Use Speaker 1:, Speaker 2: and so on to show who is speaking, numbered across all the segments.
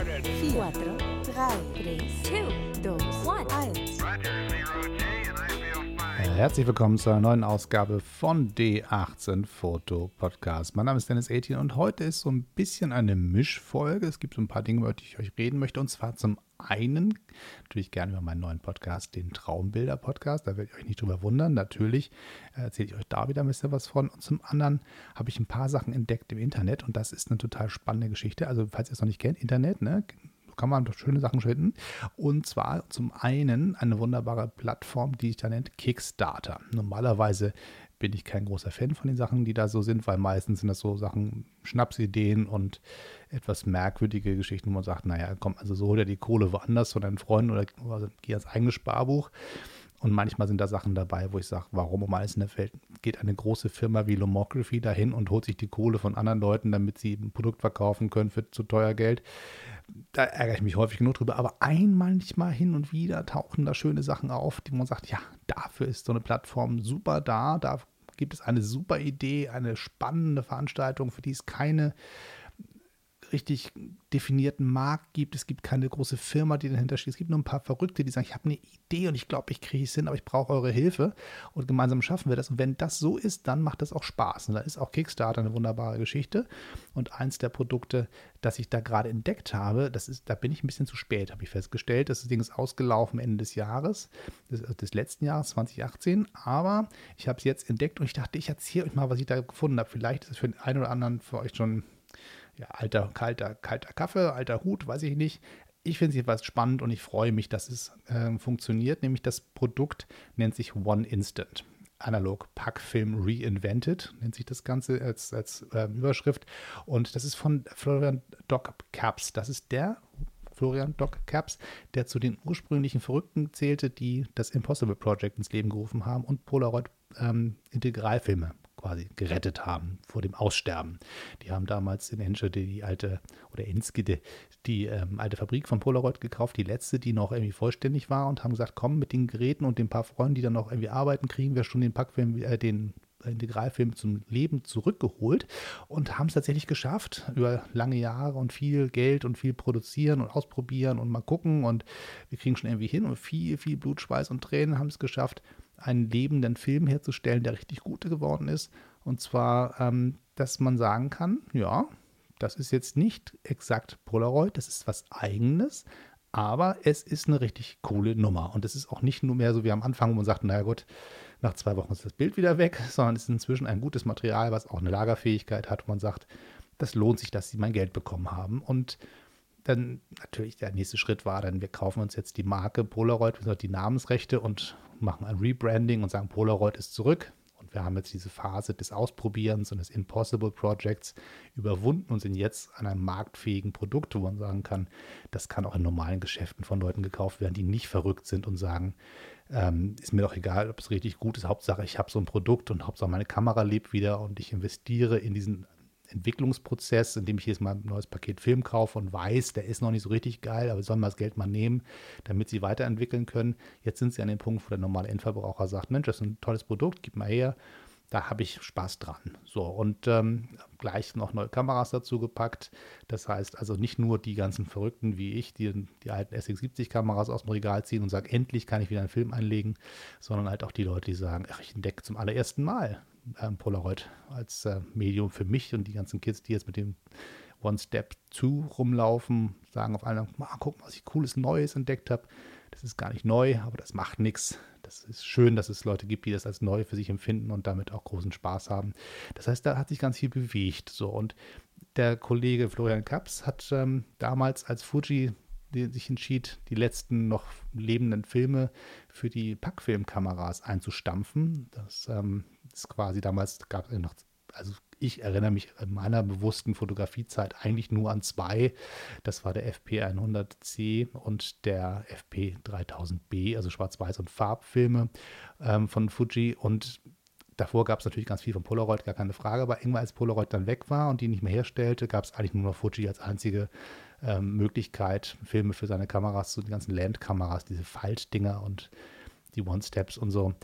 Speaker 1: started.
Speaker 2: 4, 3, 2, 1.
Speaker 3: Herzlich willkommen zu einer neuen Ausgabe von D18 Foto Podcast. Mein Name ist Dennis 18 und heute ist so ein bisschen eine Mischfolge. Es gibt so ein paar Dinge, über die ich euch reden möchte. Und zwar zum einen natürlich gerne über meinen neuen Podcast, den Traumbilder Podcast. Da werdet ihr euch nicht drüber wundern. Natürlich äh, erzähle ich euch da wieder ein bisschen was von. Und zum anderen habe ich ein paar Sachen entdeckt im Internet und das ist eine total spannende Geschichte. Also, falls ihr es noch nicht kennt, Internet, ne? Kann man doch schöne Sachen finden. Und zwar zum einen eine wunderbare Plattform, die sich da nennt Kickstarter. Normalerweise bin ich kein großer Fan von den Sachen, die da so sind, weil meistens sind das so Sachen, Schnapsideen und etwas merkwürdige Geschichten, wo man sagt, naja, komm, also so hol dir die Kohle woanders von deinen Freunden oder, oder geh ans eigene Sparbuch. Und manchmal sind da Sachen dabei, wo ich sage, warum um alles in der Welt geht eine große Firma wie Lomography dahin und holt sich die Kohle von anderen Leuten, damit sie ein Produkt verkaufen können für zu teuer Geld. Da ärgere ich mich häufig genug drüber. Aber ein manchmal hin und wieder tauchen da schöne Sachen auf, die man sagt, ja, dafür ist so eine Plattform super da. Da gibt es eine super Idee, eine spannende Veranstaltung, für die es keine richtig definierten Markt gibt. Es gibt keine große Firma, die dahinter steht. Es gibt nur ein paar Verrückte, die sagen, ich habe eine Idee und ich glaube, ich kriege es hin, aber ich brauche eure Hilfe. Und gemeinsam schaffen wir das. Und wenn das so ist, dann macht das auch Spaß. Und da ist auch Kickstarter eine wunderbare Geschichte. Und eins der Produkte, das ich da gerade entdeckt habe, das ist, da bin ich ein bisschen zu spät, habe ich festgestellt. Das Ding ist ausgelaufen Ende des Jahres, des, des letzten Jahres, 2018. Aber ich habe es jetzt entdeckt und ich dachte, ich erzähle euch mal, was ich da gefunden habe. Vielleicht ist es für den einen oder anderen für euch schon ja, alter, kalter, kalter Kaffee, alter Hut, weiß ich nicht. Ich finde es jedenfalls spannend und ich freue mich, dass es äh, funktioniert. Nämlich das Produkt nennt sich One Instant. Analog Packfilm Reinvented, nennt sich das Ganze als, als äh, Überschrift. Und das ist von Florian Doc Caps. Das ist der Florian Doc Caps, der zu den ursprünglichen Verrückten zählte, die das Impossible Project ins Leben gerufen haben und Polaroid ähm, Integralfilme quasi gerettet haben vor dem Aussterben. Die haben damals in Enschede die alte, oder Enskede, die ähm, alte Fabrik von Polaroid gekauft, die letzte, die noch irgendwie vollständig war und haben gesagt, komm, mit den Geräten und den paar Freunden, die dann noch irgendwie arbeiten, kriegen wir schon den Packfilm, äh, den Integralfilm zum Leben zurückgeholt und haben es tatsächlich geschafft, über lange Jahre und viel Geld und viel produzieren und ausprobieren und mal gucken und wir kriegen schon irgendwie hin und viel, viel Blut, Schweiß und Tränen haben es geschafft, einen lebenden Film herzustellen, der richtig gut geworden ist. Und zwar, ähm, dass man sagen kann, ja, das ist jetzt nicht exakt Polaroid, das ist was eigenes, aber es ist eine richtig coole Nummer. Und es ist auch nicht nur mehr so wie am Anfang, wo man sagt, naja gut, nach zwei Wochen ist das Bild wieder weg, sondern es ist inzwischen ein gutes Material, was auch eine Lagerfähigkeit hat, wo man sagt, das lohnt sich, dass sie mein Geld bekommen haben. Und dann natürlich der nächste Schritt war dann, wir kaufen uns jetzt die Marke Polaroid, die Namensrechte und machen ein Rebranding und sagen, Polaroid ist zurück. Und wir haben jetzt diese Phase des Ausprobierens und des Impossible Projects überwunden und sind jetzt an einem marktfähigen Produkt, wo man sagen kann, das kann auch in normalen Geschäften von Leuten gekauft werden, die nicht verrückt sind und sagen, ähm, ist mir doch egal, ob es richtig gut ist. Hauptsache, ich habe so ein Produkt und Hauptsache, meine Kamera lebt wieder und ich investiere in diesen Entwicklungsprozess, in dem ich jetzt mal ein neues Paket Film kaufe und weiß, der ist noch nicht so richtig geil, aber sollen wir das Geld mal nehmen, damit sie weiterentwickeln können. Jetzt sind sie an dem Punkt, wo der normale Endverbraucher sagt, Mensch, das ist ein tolles Produkt, gib mal her. Da habe ich Spaß dran. So, und ähm, gleich noch neue Kameras dazu gepackt. Das heißt also nicht nur die ganzen Verrückten wie ich, die die alten SX70-Kameras aus dem Regal ziehen und sagen, endlich kann ich wieder einen Film einlegen, sondern halt auch die Leute, die sagen, ach, ich entdecke zum allerersten Mal ähm, Polaroid als äh, Medium für mich und die ganzen Kids, die jetzt mit dem One Step 2 rumlaufen, sagen auf einmal, ah, guck mal, was ich cooles Neues entdeckt habe. Das ist gar nicht neu, aber das macht nichts. Das ist schön, dass es Leute gibt, die das als neu für sich empfinden und damit auch großen Spaß haben. Das heißt, da hat sich ganz viel bewegt. So und der Kollege Florian Kaps hat ähm, damals, als Fuji sich entschied, die letzten noch lebenden Filme für die Packfilmkameras einzustampfen. Das ähm, ist quasi damals gab es noch, also ich erinnere mich in meiner bewussten Fotografiezeit eigentlich nur an zwei. Das war der FP100C und der FP3000B, also Schwarz-Weiß- und Farbfilme ähm, von Fuji. Und davor gab es natürlich ganz viel von Polaroid, gar keine Frage. Aber irgendwann, als Polaroid dann weg war und die nicht mehr herstellte, gab es eigentlich nur noch Fuji als einzige ähm, Möglichkeit, Filme für seine Kameras, so die ganzen Landkameras, diese Faltdinger und die One-Steps und so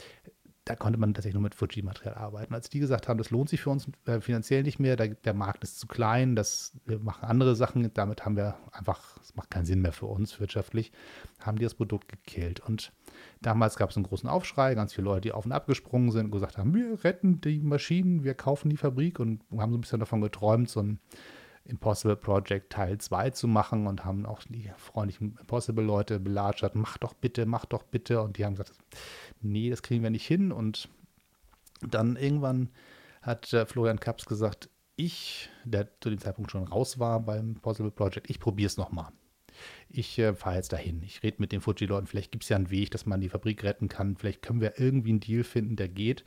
Speaker 3: da konnte man tatsächlich nur mit Fuji-Material arbeiten. Als die gesagt haben, das lohnt sich für uns äh, finanziell nicht mehr, der, Markt ist zu klein, das, wir machen andere Sachen, damit haben wir einfach, es macht keinen Sinn mehr für uns wirtschaftlich, haben die das Produkt gekillt. Und damals gab es einen großen Aufschrei, ganz viele Leute, die auf und ab gesprungen sind und gesagt haben, wir retten die Maschinen, wir kaufen die Fabrik und haben so ein bisschen davon geträumt, so ein Impossible Project Teil 2 zu machen und haben auch die freundlichen Impossible-Leute belatscht, mach doch bitte, mach doch bitte. Und die haben gesagt, nee, das kriegen wir nicht hin. Und dann irgendwann hat äh, Florian Kaps gesagt, ich, der zu dem Zeitpunkt schon raus war beim Impossible Project, ich probiere es nochmal. Ich äh, fahre jetzt dahin. Ich rede mit den Fuji-Leuten. Vielleicht gibt es ja einen Weg, dass man die Fabrik retten kann. Vielleicht können wir irgendwie einen Deal finden, der geht.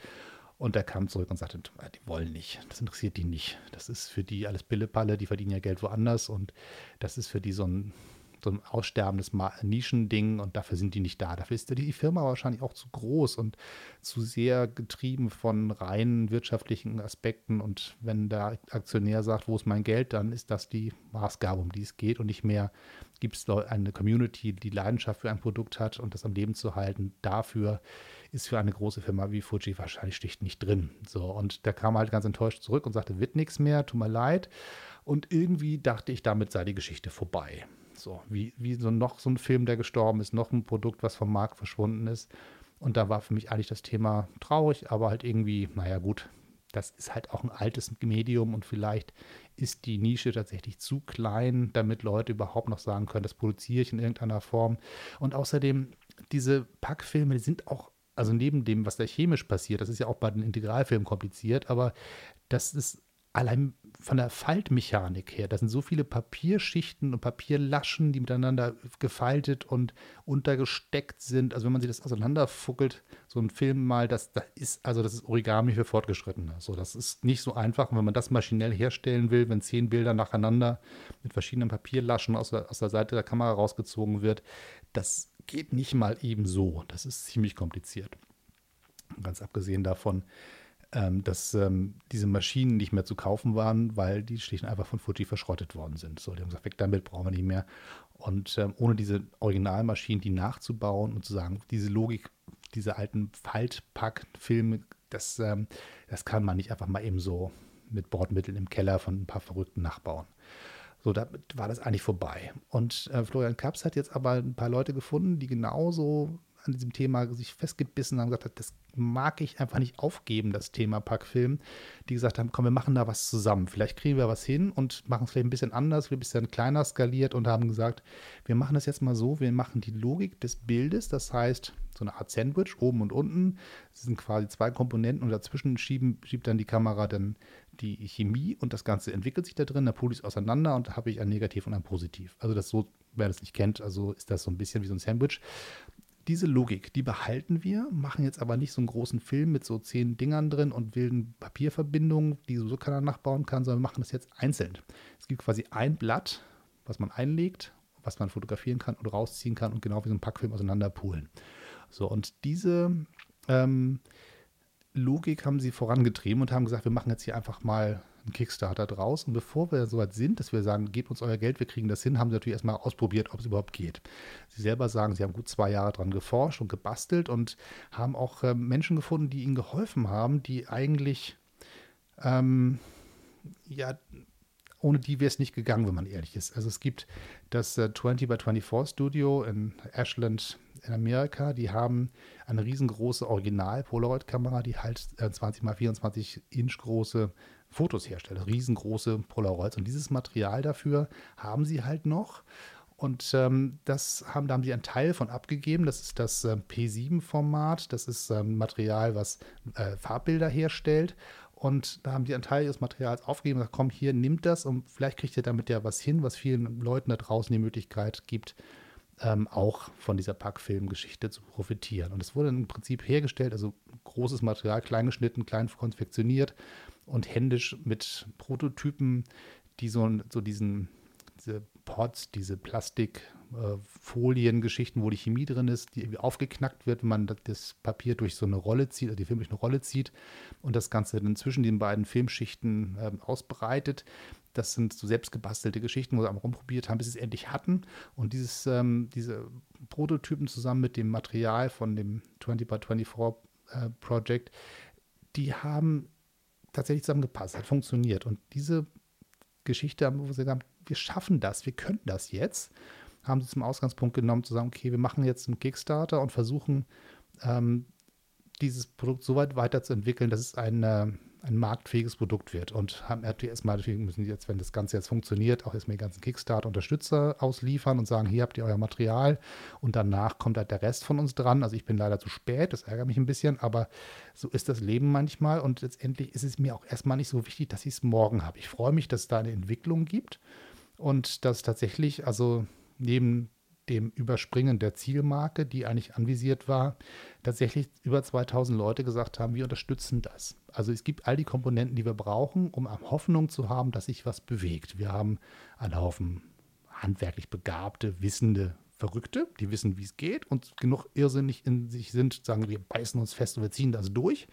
Speaker 3: Und er kam zurück und sagte, die wollen nicht, das interessiert die nicht. Das ist für die alles Pillepalle, die verdienen ja Geld woanders und das ist für die so ein so ein aussterbendes Nischending und dafür sind die nicht da. Dafür ist die Firma wahrscheinlich auch zu groß und zu sehr getrieben von rein wirtschaftlichen Aspekten. Und wenn der Aktionär sagt, wo ist mein Geld, dann ist das die Maßgabe, um die es geht und nicht mehr gibt es eine Community, die Leidenschaft für ein Produkt hat und das am Leben zu halten. Dafür ist für eine große Firma wie Fuji wahrscheinlich schlicht nicht drin. So, und der kam halt ganz enttäuscht zurück und sagte, wird nichts mehr, tut mir leid. Und irgendwie dachte ich, damit sei die Geschichte vorbei. So, wie, wie so noch so ein Film, der gestorben ist, noch ein Produkt, was vom Markt verschwunden ist. Und da war für mich eigentlich das Thema traurig, aber halt irgendwie, naja, gut, das ist halt auch ein altes Medium und vielleicht ist die Nische tatsächlich zu klein, damit Leute überhaupt noch sagen können, das produziere ich in irgendeiner Form. Und außerdem, diese Packfilme sind auch, also neben dem, was da chemisch passiert, das ist ja auch bei den Integralfilmen kompliziert, aber das ist allein von der Faltmechanik her, da sind so viele Papierschichten und Papierlaschen, die miteinander gefaltet und untergesteckt sind. Also wenn man sich das auseinanderfuckelt, so ein Film mal, das, das ist, also das ist Origami für Fortgeschrittene. So, das ist nicht so einfach. Und wenn man das maschinell herstellen will, wenn zehn Bilder nacheinander mit verschiedenen Papierlaschen aus der, aus der Seite der Kamera rausgezogen wird, das geht nicht mal eben so. Das ist ziemlich kompliziert. Ganz abgesehen davon, ähm, dass ähm, diese Maschinen nicht mehr zu kaufen waren, weil die schlicht einfach von Fuji verschrottet worden sind. So, die haben gesagt, weg damit, brauchen wir nicht mehr. Und ähm, ohne diese Originalmaschinen, die nachzubauen und zu sagen, diese Logik, diese alten Faltpack-Filme, das, ähm, das kann man nicht einfach mal eben so mit Bordmitteln im Keller von ein paar Verrückten nachbauen. So, da war das eigentlich vorbei. Und äh, Florian Kaps hat jetzt aber ein paar Leute gefunden, die genauso an diesem Thema sich festgebissen haben, gesagt das mag ich einfach nicht aufgeben, das Thema Packfilm, die gesagt haben, komm, wir machen da was zusammen. Vielleicht kriegen wir was hin und machen es vielleicht ein bisschen anders, ein bisschen kleiner skaliert und haben gesagt, wir machen das jetzt mal so, wir machen die Logik des Bildes, das heißt, so eine Art Sandwich, oben und unten. Das sind quasi zwei Komponenten und dazwischen schieben, schiebt dann die Kamera dann die Chemie und das Ganze entwickelt sich da drin, da pole ich es auseinander und da habe ich ein Negativ und ein Positiv. Also das so, wer das nicht kennt, also ist das so ein bisschen wie so ein Sandwich diese Logik, die behalten wir, machen jetzt aber nicht so einen großen Film mit so zehn Dingern drin und wilden Papierverbindungen, die so keiner nachbauen kann, sondern wir machen das jetzt einzeln. Es gibt quasi ein Blatt, was man einlegt, was man fotografieren kann und rausziehen kann und genau wie so ein Packfilm auseinanderpulen. So, und diese ähm, Logik haben sie vorangetrieben und haben gesagt, wir machen jetzt hier einfach mal einen Kickstarter draus. Und bevor wir so weit sind, dass wir sagen, gebt uns euer Geld, wir kriegen das hin, haben sie natürlich erstmal ausprobiert, ob es überhaupt geht. Sie selber sagen, sie haben gut zwei Jahre dran geforscht und gebastelt und haben auch äh, Menschen gefunden, die ihnen geholfen haben, die eigentlich, ähm, ja, ohne die wäre es nicht gegangen, wenn man ehrlich ist. Also es gibt das äh, 20 by 24 Studio in Ashland in Amerika, die haben eine riesengroße Original-Polaroid-Kamera, die halt äh, 20 x 24 Inch große Fotos herstellt, riesengroße Polaroids. Und dieses Material dafür haben sie halt noch. Und ähm, das haben, da haben sie einen Teil von abgegeben. Das ist das äh, P7-Format. Das ist ähm, Material, was äh, Farbbilder herstellt. Und da haben die einen Teil ihres Materials aufgegeben und gesagt, komm, hier, nimmt das und vielleicht kriegt ihr damit ja was hin, was vielen Leuten da draußen die Möglichkeit gibt, ähm, auch von dieser Packfilm-Geschichte zu profitieren. Und es wurde im Prinzip hergestellt, also großes Material, klein geschnitten, klein konfektioniert und händisch mit Prototypen, die so, so diesen, diese Pots, diese Plastikfolien-Geschichten, äh, wo die Chemie drin ist, die irgendwie aufgeknackt wird, wenn man das Papier durch so eine Rolle zieht, also die Film durch eine Rolle zieht und das Ganze dann zwischen den beiden Filmschichten äh, ausbreitet. Das sind so selbstgebastelte Geschichten, wo sie einmal rumprobiert haben, bis sie es endlich hatten. Und dieses, ähm, diese Prototypen zusammen mit dem Material von dem 20 by 24 äh, Project, die haben tatsächlich zusammengepasst, hat funktioniert. Und diese Geschichte, wo sie gesagt haben, wir schaffen das, wir können das jetzt, haben sie zum Ausgangspunkt genommen, zu sagen, okay, wir machen jetzt einen Kickstarter und versuchen, ähm, dieses Produkt so weit weiterzuentwickeln, dass es ein, äh, ein marktfähiges Produkt wird. Und haben erstmal, natürlich müssen jetzt, wenn das Ganze jetzt funktioniert, auch erstmal die ganzen Kickstarter-Unterstützer ausliefern und sagen, hier habt ihr euer Material und danach kommt halt der Rest von uns dran. Also ich bin leider zu spät, das ärgert mich ein bisschen, aber so ist das Leben manchmal und letztendlich ist es mir auch erstmal nicht so wichtig, dass ich es morgen habe. Ich freue mich, dass es da eine Entwicklung gibt und dass tatsächlich, also neben dem Überspringen der Zielmarke, die eigentlich anvisiert war, tatsächlich über 2000 Leute gesagt haben, wir unterstützen das. Also es gibt all die Komponenten, die wir brauchen, um Hoffnung zu haben, dass sich was bewegt. Wir haben einen Haufen handwerklich begabte, wissende Verrückte, die wissen, wie es geht und genug irrsinnig in sich sind, sagen, wir beißen uns fest und wir ziehen das durch.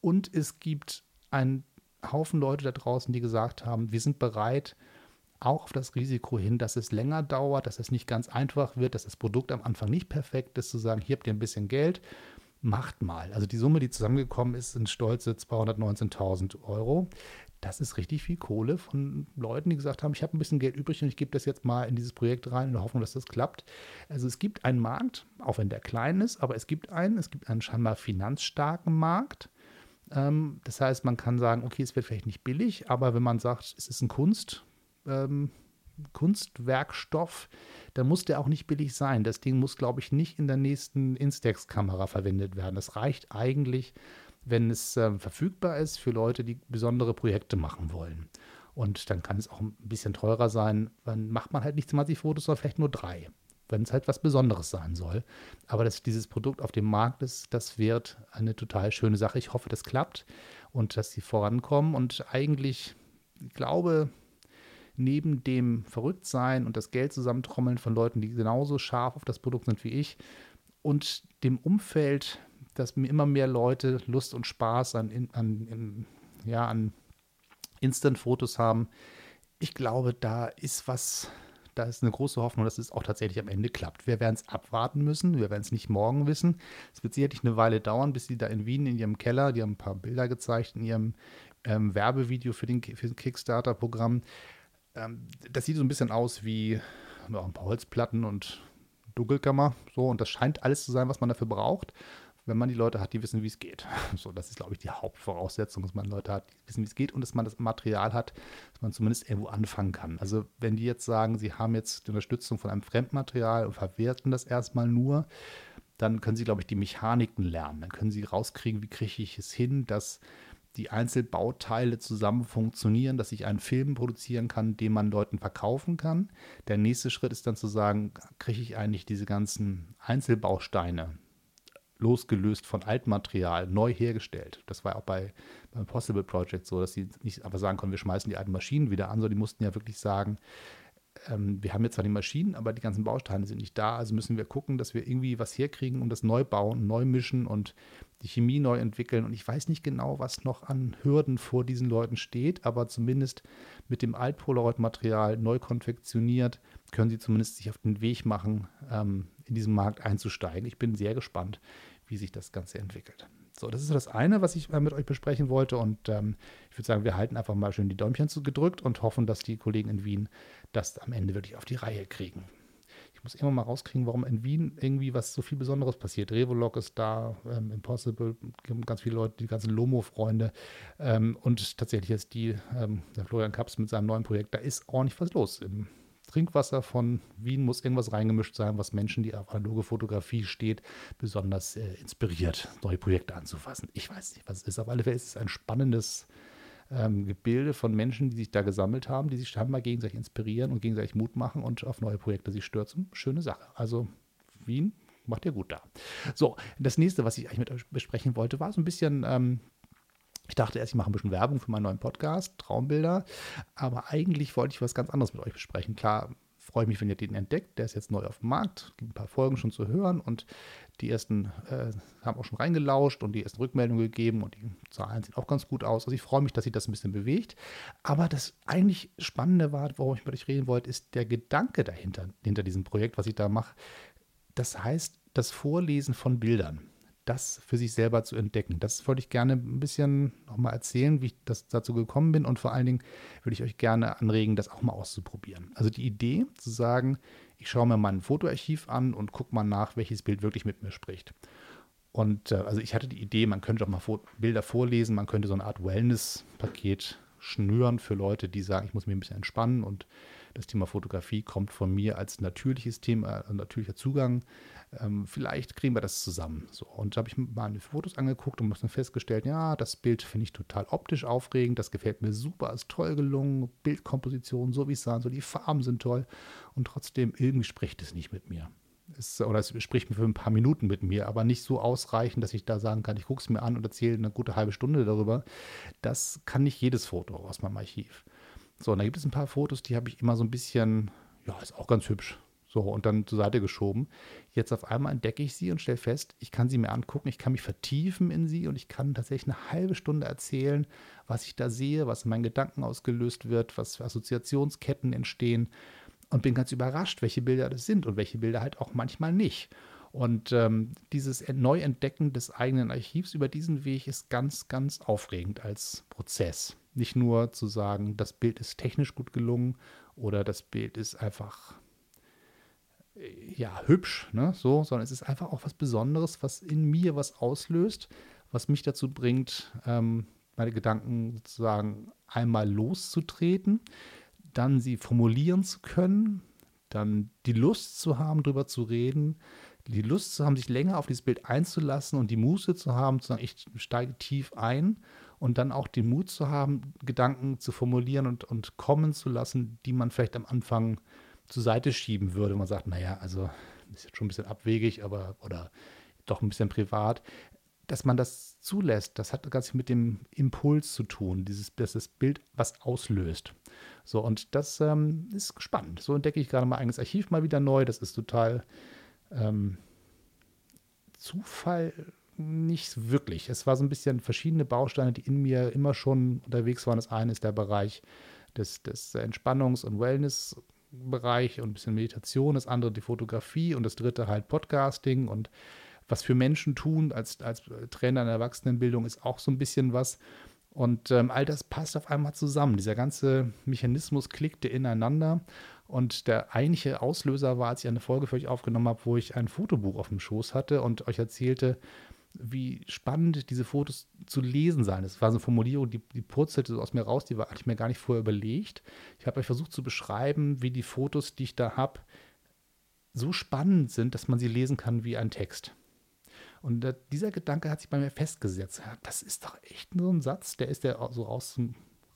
Speaker 3: Und es gibt einen Haufen Leute da draußen, die gesagt haben, wir sind bereit, auch auf das Risiko hin, dass es länger dauert, dass es nicht ganz einfach wird, dass das Produkt am Anfang nicht perfekt ist, zu sagen, hier habt ihr ein bisschen Geld, macht mal. Also die Summe, die zusammengekommen ist, sind stolze 219.000 Euro. Das ist richtig viel Kohle von Leuten, die gesagt haben, ich habe ein bisschen Geld übrig und ich gebe das jetzt mal in dieses Projekt rein in der Hoffnung, dass das klappt. Also es gibt einen Markt, auch wenn der klein ist, aber es gibt einen, es gibt einen scheinbar finanzstarken Markt. Ähm, das heißt, man kann sagen, okay, es wird vielleicht nicht billig, aber wenn man sagt, es ist ein Kunst, ähm, Kunstwerkstoff, dann muss der auch nicht billig sein. Das Ding muss, glaube ich, nicht in der nächsten Instax-Kamera verwendet werden. Das reicht eigentlich, wenn es äh, verfügbar ist für Leute, die besondere Projekte machen wollen. Und dann kann es auch ein bisschen teurer sein. Dann macht man halt nicht 20 Fotos, sondern vielleicht nur drei, wenn es halt was Besonderes sein soll. Aber dass dieses Produkt auf dem Markt ist, das wird eine total schöne Sache. Ich hoffe, das klappt und dass sie vorankommen. Und eigentlich, ich glaube, neben dem Verrücktsein und das Geld zusammentrommeln von Leuten, die genauso scharf auf das Produkt sind wie ich und dem Umfeld, dass mir immer mehr Leute Lust und Spaß an, an, an ja, an Instant-Fotos haben. Ich glaube, da ist was, da ist eine große Hoffnung, dass es auch tatsächlich am Ende klappt. Wir werden es abwarten müssen, wir werden es nicht morgen wissen. Es wird sicherlich eine Weile dauern, bis sie da in Wien in ihrem Keller, die haben ein paar Bilder gezeigt in ihrem ähm, Werbevideo für, den, für das Kickstarter-Programm, ähm, das sieht so ein bisschen aus wie ja, ein paar Holzplatten und Dunkelkammer. So, und das scheint alles zu sein, was man dafür braucht, wenn man die Leute hat, die wissen, wie es geht. So, das ist, glaube ich, die Hauptvoraussetzung, dass man Leute hat, die wissen, wie es geht und dass man das Material hat, dass man zumindest irgendwo anfangen kann. Also, wenn die jetzt sagen, sie haben jetzt die Unterstützung von einem Fremdmaterial und verwerten das erstmal nur, dann können sie, glaube ich, die Mechaniken lernen. Dann können sie rauskriegen, wie kriege ich es hin, dass die Einzelbauteile zusammen funktionieren, dass ich einen Film produzieren kann, den man Leuten verkaufen kann. Der nächste Schritt ist dann zu sagen, kriege ich eigentlich diese ganzen Einzelbausteine losgelöst von Altmaterial neu hergestellt. Das war auch bei beim Possible Project so, dass sie nicht einfach sagen können, wir schmeißen die alten Maschinen wieder an, sondern die mussten ja wirklich sagen, ähm, wir haben jetzt zwar die Maschinen, aber die ganzen Bausteine sind nicht da, also müssen wir gucken, dass wir irgendwie was herkriegen und das neu bauen, neu mischen und die Chemie neu entwickeln. Und ich weiß nicht genau, was noch an Hürden vor diesen Leuten steht, aber zumindest mit dem Altpolaroid-Material neu konfektioniert, können sie zumindest sich auf den Weg machen, ähm, in diesen Markt einzusteigen. Ich bin sehr gespannt, wie sich das Ganze entwickelt. So, das ist das eine, was ich äh, mit euch besprechen wollte. Und ähm, ich würde sagen, wir halten einfach mal schön die Däumchen gedrückt und hoffen, dass die Kollegen in Wien das am Ende wirklich auf die Reihe kriegen. Ich muss immer mal rauskriegen, warum in Wien irgendwie was so viel Besonderes passiert. Revolog ist da, ähm, Impossible, ganz viele Leute, die ganzen Lomo-Freunde. Ähm, und tatsächlich ist die, ähm, der Florian Kaps mit seinem neuen Projekt, da ist ordentlich was los im Trinkwasser von Wien muss irgendwas reingemischt sein, was Menschen, die auf analoge Fotografie steht, besonders äh, inspiriert, neue Projekte anzufassen. Ich weiß nicht, was es ist. Auf alle Fälle ist es ein spannendes ähm, Gebilde von Menschen, die sich da gesammelt haben, die sich scheinbar gegenseitig inspirieren und gegenseitig Mut machen und auf neue Projekte sich stürzen. Schöne Sache. Also Wien macht ihr gut da. So, das nächste, was ich eigentlich mit euch besprechen wollte, war so ein bisschen ähm, ich dachte erst, ich mache ein bisschen Werbung für meinen neuen Podcast, Traumbilder. Aber eigentlich wollte ich was ganz anderes mit euch besprechen. Klar, freue ich mich, wenn ihr den entdeckt. Der ist jetzt neu auf dem Markt. Gibt ein paar Folgen schon zu hören und die ersten äh, haben auch schon reingelauscht und die ersten Rückmeldungen gegeben und die Zahlen sehen auch ganz gut aus. Also ich freue mich, dass sich das ein bisschen bewegt. Aber das eigentlich Spannende war, worum ich mit euch reden wollte, ist der Gedanke dahinter, hinter diesem Projekt, was ich da mache. Das heißt, das Vorlesen von Bildern das für sich selber zu entdecken. Das wollte ich gerne ein bisschen nochmal erzählen, wie ich das dazu gekommen bin und vor allen Dingen würde ich euch gerne anregen, das auch mal auszuprobieren. Also die Idee zu sagen, ich schaue mir mein Fotoarchiv an und gucke mal nach, welches Bild wirklich mit mir spricht. Und äh, also ich hatte die Idee, man könnte auch mal Bilder vorlesen, man könnte so eine Art Wellness-Paket schnüren für Leute, die sagen, ich muss mich ein bisschen entspannen und das Thema Fotografie kommt von mir als natürliches Thema, äh, natürlicher Zugang. Ähm, vielleicht kriegen wir das zusammen. So, und da habe ich mal meine Fotos angeguckt und dann festgestellt, ja, das Bild finde ich total optisch aufregend, das gefällt mir super, ist toll gelungen, Bildkomposition, so wie es sah, so die Farben sind toll und trotzdem irgendwie spricht es nicht mit mir. Es, oder es spricht mir für ein paar Minuten mit mir, aber nicht so ausreichend, dass ich da sagen kann, ich gucke es mir an und erzähle eine gute halbe Stunde darüber. Das kann nicht jedes Foto aus meinem Archiv. So, und da gibt es ein paar Fotos, die habe ich immer so ein bisschen, ja, ist auch ganz hübsch. So, und dann zur Seite geschoben. Jetzt auf einmal entdecke ich sie und stelle fest, ich kann sie mir angucken, ich kann mich vertiefen in sie und ich kann tatsächlich eine halbe Stunde erzählen, was ich da sehe, was in meinen Gedanken ausgelöst wird, was für Assoziationsketten entstehen und bin ganz überrascht, welche Bilder das sind und welche Bilder halt auch manchmal nicht. Und ähm, dieses Neuentdecken des eigenen Archivs über diesen Weg ist ganz, ganz aufregend als Prozess. Nicht nur zu sagen, das Bild ist technisch gut gelungen oder das Bild ist einfach äh, ja hübsch, ne, so, sondern es ist einfach auch was Besonderes, was in mir was auslöst, was mich dazu bringt, ähm, meine Gedanken sozusagen einmal loszutreten, dann sie formulieren zu können, dann die Lust zu haben, darüber zu reden, die Lust zu haben, sich länger auf dieses Bild einzulassen und die Muße zu haben, zu sagen, ich steige tief ein und dann auch den Mut zu haben, Gedanken zu formulieren und, und kommen zu lassen, die man vielleicht am Anfang zur Seite schieben würde. Man sagt, naja, also ist jetzt schon ein bisschen abwegig, aber oder doch ein bisschen privat. Dass man das zulässt, das hat ganz viel mit dem Impuls zu tun, dieses, dass das Bild was auslöst. So, und das ähm, ist spannend. So entdecke ich gerade mein eigenes Archiv mal wieder neu. Das ist total ähm, Zufall nicht wirklich. Es war so ein bisschen verschiedene Bausteine, die in mir immer schon unterwegs waren. Das eine ist der Bereich des, des Entspannungs- und Wellness-Bereich und ein bisschen Meditation, das andere die Fotografie und das dritte halt Podcasting und was für Menschen tun als, als Trainer in der Erwachsenenbildung ist auch so ein bisschen was. Und ähm, all das passt auf einmal zusammen. Dieser ganze Mechanismus klickte ineinander. Und der eigentliche Auslöser war, als ich eine Folge für euch aufgenommen habe, wo ich ein Fotobuch auf dem Schoß hatte und euch erzählte, wie spannend diese Fotos zu lesen seien. Das war so eine Formulierung, die, die purzelte so aus mir raus, die war, hatte ich mir gar nicht vorher überlegt. Ich habe euch versucht zu beschreiben, wie die Fotos, die ich da habe, so spannend sind, dass man sie lesen kann wie ein Text. Und äh, dieser Gedanke hat sich bei mir festgesetzt. Ja, das ist doch echt so ein Satz, der ist ja so raus,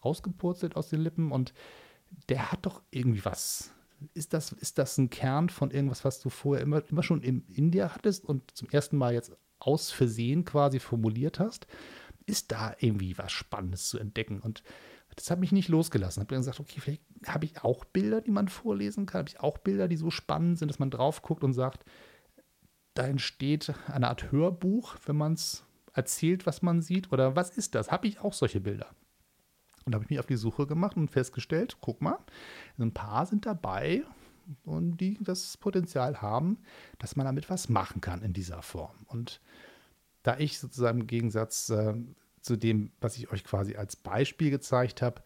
Speaker 3: rausgepurzelt aus den Lippen und der hat doch irgendwie was. Ist das, ist das ein Kern von irgendwas, was du vorher immer, immer schon in, in dir hattest und zum ersten Mal jetzt aus Versehen quasi formuliert hast? Ist da irgendwie was Spannendes zu entdecken? Und das hat mich nicht losgelassen. Ich habe gesagt, okay, vielleicht habe ich auch Bilder, die man vorlesen kann. Habe ich auch Bilder, die so spannend sind, dass man drauf guckt und sagt, da entsteht eine Art Hörbuch, wenn man es erzählt, was man sieht? Oder was ist das? Habe ich auch solche Bilder? Und da habe ich mich auf die Suche gemacht und festgestellt, guck mal, ein paar sind dabei und die das Potenzial haben, dass man damit was machen kann in dieser Form. Und da ich sozusagen im Gegensatz äh, zu dem, was ich euch quasi als Beispiel gezeigt habe,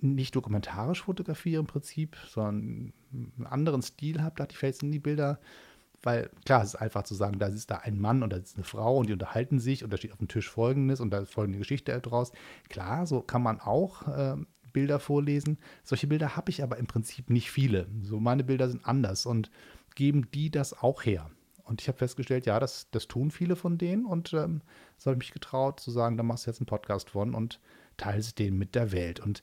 Speaker 3: nicht dokumentarisch fotografiere im Prinzip, sondern einen anderen Stil habe, dachte ich, vielleicht sind die Bilder weil klar, es ist einfach zu sagen, da ist da ein Mann und da ist eine Frau und die unterhalten sich und da steht auf dem Tisch Folgendes und da ist folgende Geschichte draus. Klar, so kann man auch äh, Bilder vorlesen. Solche Bilder habe ich aber im Prinzip nicht viele. So meine Bilder sind anders und geben die das auch her. Und ich habe festgestellt, ja, das, das tun viele von denen und ähm, so habe ich mich getraut zu sagen, da machst du jetzt einen Podcast von und teilst den mit der Welt. Und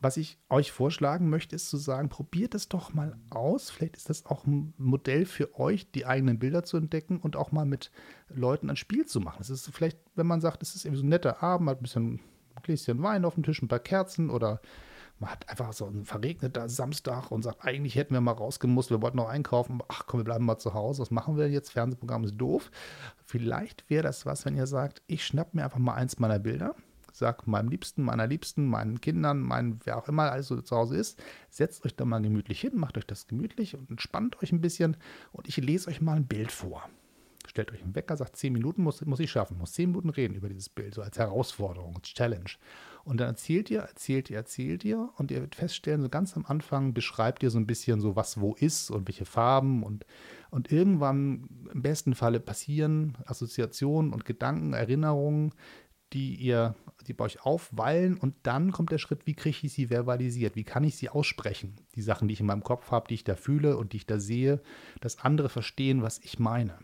Speaker 3: was ich euch vorschlagen möchte, ist zu sagen, probiert es doch mal aus. Vielleicht ist das auch ein Modell für euch, die eigenen Bilder zu entdecken und auch mal mit Leuten ein Spiel zu machen. Es ist vielleicht, wenn man sagt, es ist irgendwie so ein netter Abend, hat ein bisschen Gläschen Wein auf dem Tisch, ein paar Kerzen oder man hat einfach so ein verregneter Samstag und sagt, eigentlich hätten wir mal rausgemusst, wir wollten noch einkaufen, ach komm, wir bleiben mal zu Hause, was machen wir jetzt? Fernsehprogramm ist doof. Vielleicht wäre das was, wenn ihr sagt, ich schnapp mir einfach mal eins meiner Bilder sag meinem Liebsten, meiner Liebsten, meinen Kindern, meinen, wer auch immer also zu Hause ist, setzt euch da mal gemütlich hin, macht euch das gemütlich und entspannt euch ein bisschen und ich lese euch mal ein Bild vor. Stellt euch einen Wecker, sagt 10 Minuten muss, muss ich schaffen, muss 10 Minuten reden über dieses Bild, so als Herausforderung, als Challenge. Und dann erzählt ihr, erzählt ihr, erzählt ihr und ihr werdet feststellen, so ganz am Anfang beschreibt ihr so ein bisschen so, was wo ist und welche Farben und, und irgendwann im besten Falle passieren Assoziationen und Gedanken, Erinnerungen, die ihr, die bei euch aufwallen und dann kommt der Schritt, wie kriege ich sie verbalisiert, wie kann ich sie aussprechen, die Sachen, die ich in meinem Kopf habe, die ich da fühle und die ich da sehe, dass andere verstehen, was ich meine.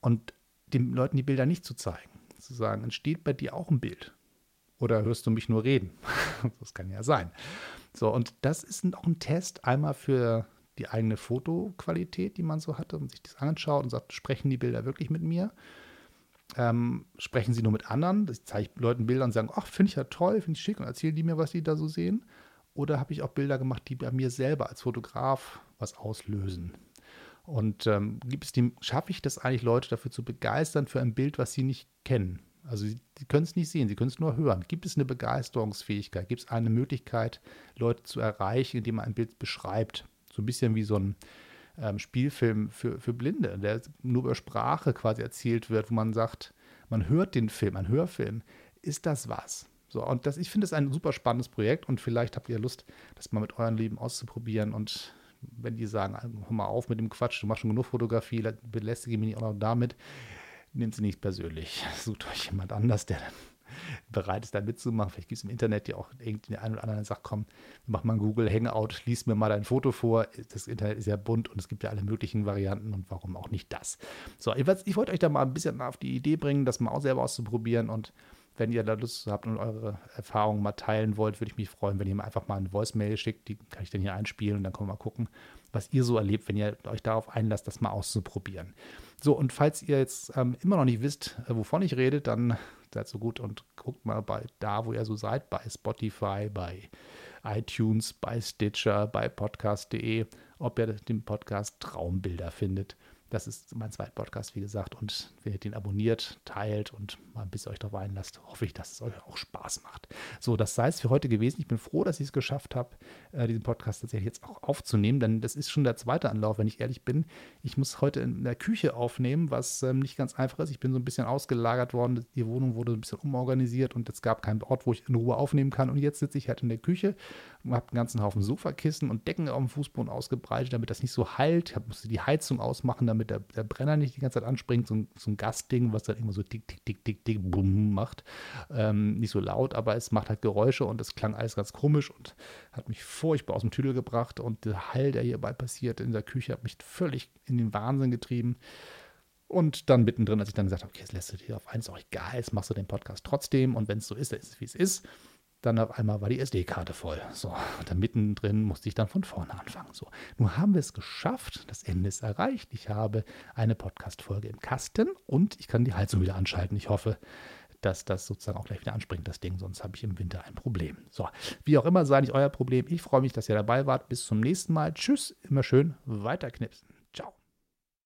Speaker 3: Und den Leuten die Bilder nicht zu zeigen, zu sagen, entsteht bei dir auch ein Bild. Oder hörst du mich nur reden? das kann ja sein. So, und das ist auch ein Test einmal für die eigene Fotoqualität, die man so hatte und sich das anschaut und sagt, sprechen die Bilder wirklich mit mir? Ähm, sprechen sie nur mit anderen? Das zeige ich Leuten Bilder und sagen, ach, finde ich ja toll, finde ich schick und erzählen die mir, was die da so sehen. Oder habe ich auch Bilder gemacht, die bei mir selber als Fotograf was auslösen? Und ähm, schaffe ich das eigentlich, Leute dafür zu begeistern für ein Bild, was sie nicht kennen? Also sie, sie können es nicht sehen, sie können es nur hören. Gibt es eine Begeisterungsfähigkeit? Gibt es eine Möglichkeit, Leute zu erreichen, indem man ein Bild beschreibt? So ein bisschen wie so ein ähm, Spielfilm für, für Blinde, der nur über Sprache quasi erzählt wird, wo man sagt, man hört den Film, ein Hörfilm. Ist das was? So, und das, ich finde es ein super spannendes Projekt und vielleicht habt ihr Lust, das mal mit eurem Leben auszuprobieren und wenn die sagen, hör mal auf mit dem Quatsch, du machst schon genug Fotografie, belästige mich nicht auch noch damit, nehmt sie nicht persönlich. Sucht euch jemand anders, der dann bereit ist, da mitzumachen. Vielleicht gibt es im Internet ja auch irgendeinen einen oder anderen, der sagt, komm, mach mal ein Google Hangout, lies mir mal dein Foto vor. Das Internet ist ja bunt und es gibt ja alle möglichen Varianten und warum auch nicht das. So, ich, ich wollte euch da mal ein bisschen auf die Idee bringen, das mal auch selber auszuprobieren und wenn ihr da Lust habt und eure Erfahrungen mal teilen wollt, würde ich mich freuen, wenn ihr mir einfach mal eine Voicemail schickt. Die kann ich dann hier einspielen und dann können wir mal gucken, was ihr so erlebt, wenn ihr euch darauf einlasst, das mal auszuprobieren. So, und falls ihr jetzt ähm, immer noch nicht wisst, äh, wovon ich rede, dann seid so gut und guckt mal bei da, wo ihr so seid, bei Spotify, bei iTunes, bei Stitcher, bei podcast.de, ob ihr den Podcast Traumbilder findet. Das ist mein zweiter Podcast, wie gesagt. Und wenn ihr den abonniert, teilt und mal ein bisschen euch darauf einlasst, hoffe ich, dass es euch auch Spaß macht. So, das sei es für heute gewesen. Ich bin froh, dass ich es geschafft habe, äh, diesen Podcast tatsächlich jetzt auch aufzunehmen, denn das ist schon der zweite Anlauf, wenn ich ehrlich bin. Ich muss heute in der Küche aufnehmen, was ähm, nicht ganz einfach ist. Ich bin so ein bisschen ausgelagert worden. Die Wohnung wurde ein bisschen umorganisiert und es gab keinen Ort, wo ich in Ruhe aufnehmen kann. Und jetzt sitze ich halt in der Küche und habe einen ganzen Haufen Sofakissen und Decken auf dem Fußboden ausgebreitet, damit das nicht so heilt. Ich musste die Heizung ausmachen, damit damit der, der Brenner nicht die ganze Zeit anspringt. So ein, so ein Gasding, was dann immer so tick, tick, tick, tick, tick, bumm macht. Ähm, nicht so laut, aber es macht halt Geräusche und es klang alles ganz komisch und hat mich furchtbar aus dem Tüdel gebracht. Und der Hall, der hierbei passiert in der Küche, hat mich völlig in den Wahnsinn getrieben. Und dann mittendrin, als ich dann gesagt habe, okay, jetzt lässt du dir auf eins auch egal, jetzt machst du den Podcast trotzdem und wenn es so ist, dann ist es, wie es ist dann auf einmal war die SD-Karte voll. So, und dann mittendrin musste ich dann von vorne anfangen. So, nun haben wir es geschafft. Das Ende ist erreicht. Ich habe eine Podcast-Folge im Kasten und ich kann die Heizung wieder anschalten. Ich hoffe, dass das sozusagen auch gleich wieder anspringt, das Ding, sonst habe ich im Winter ein Problem. So, wie auch immer, sei nicht euer Problem. Ich freue mich, dass ihr dabei wart. Bis zum nächsten Mal. Tschüss, immer schön weiterknipsen.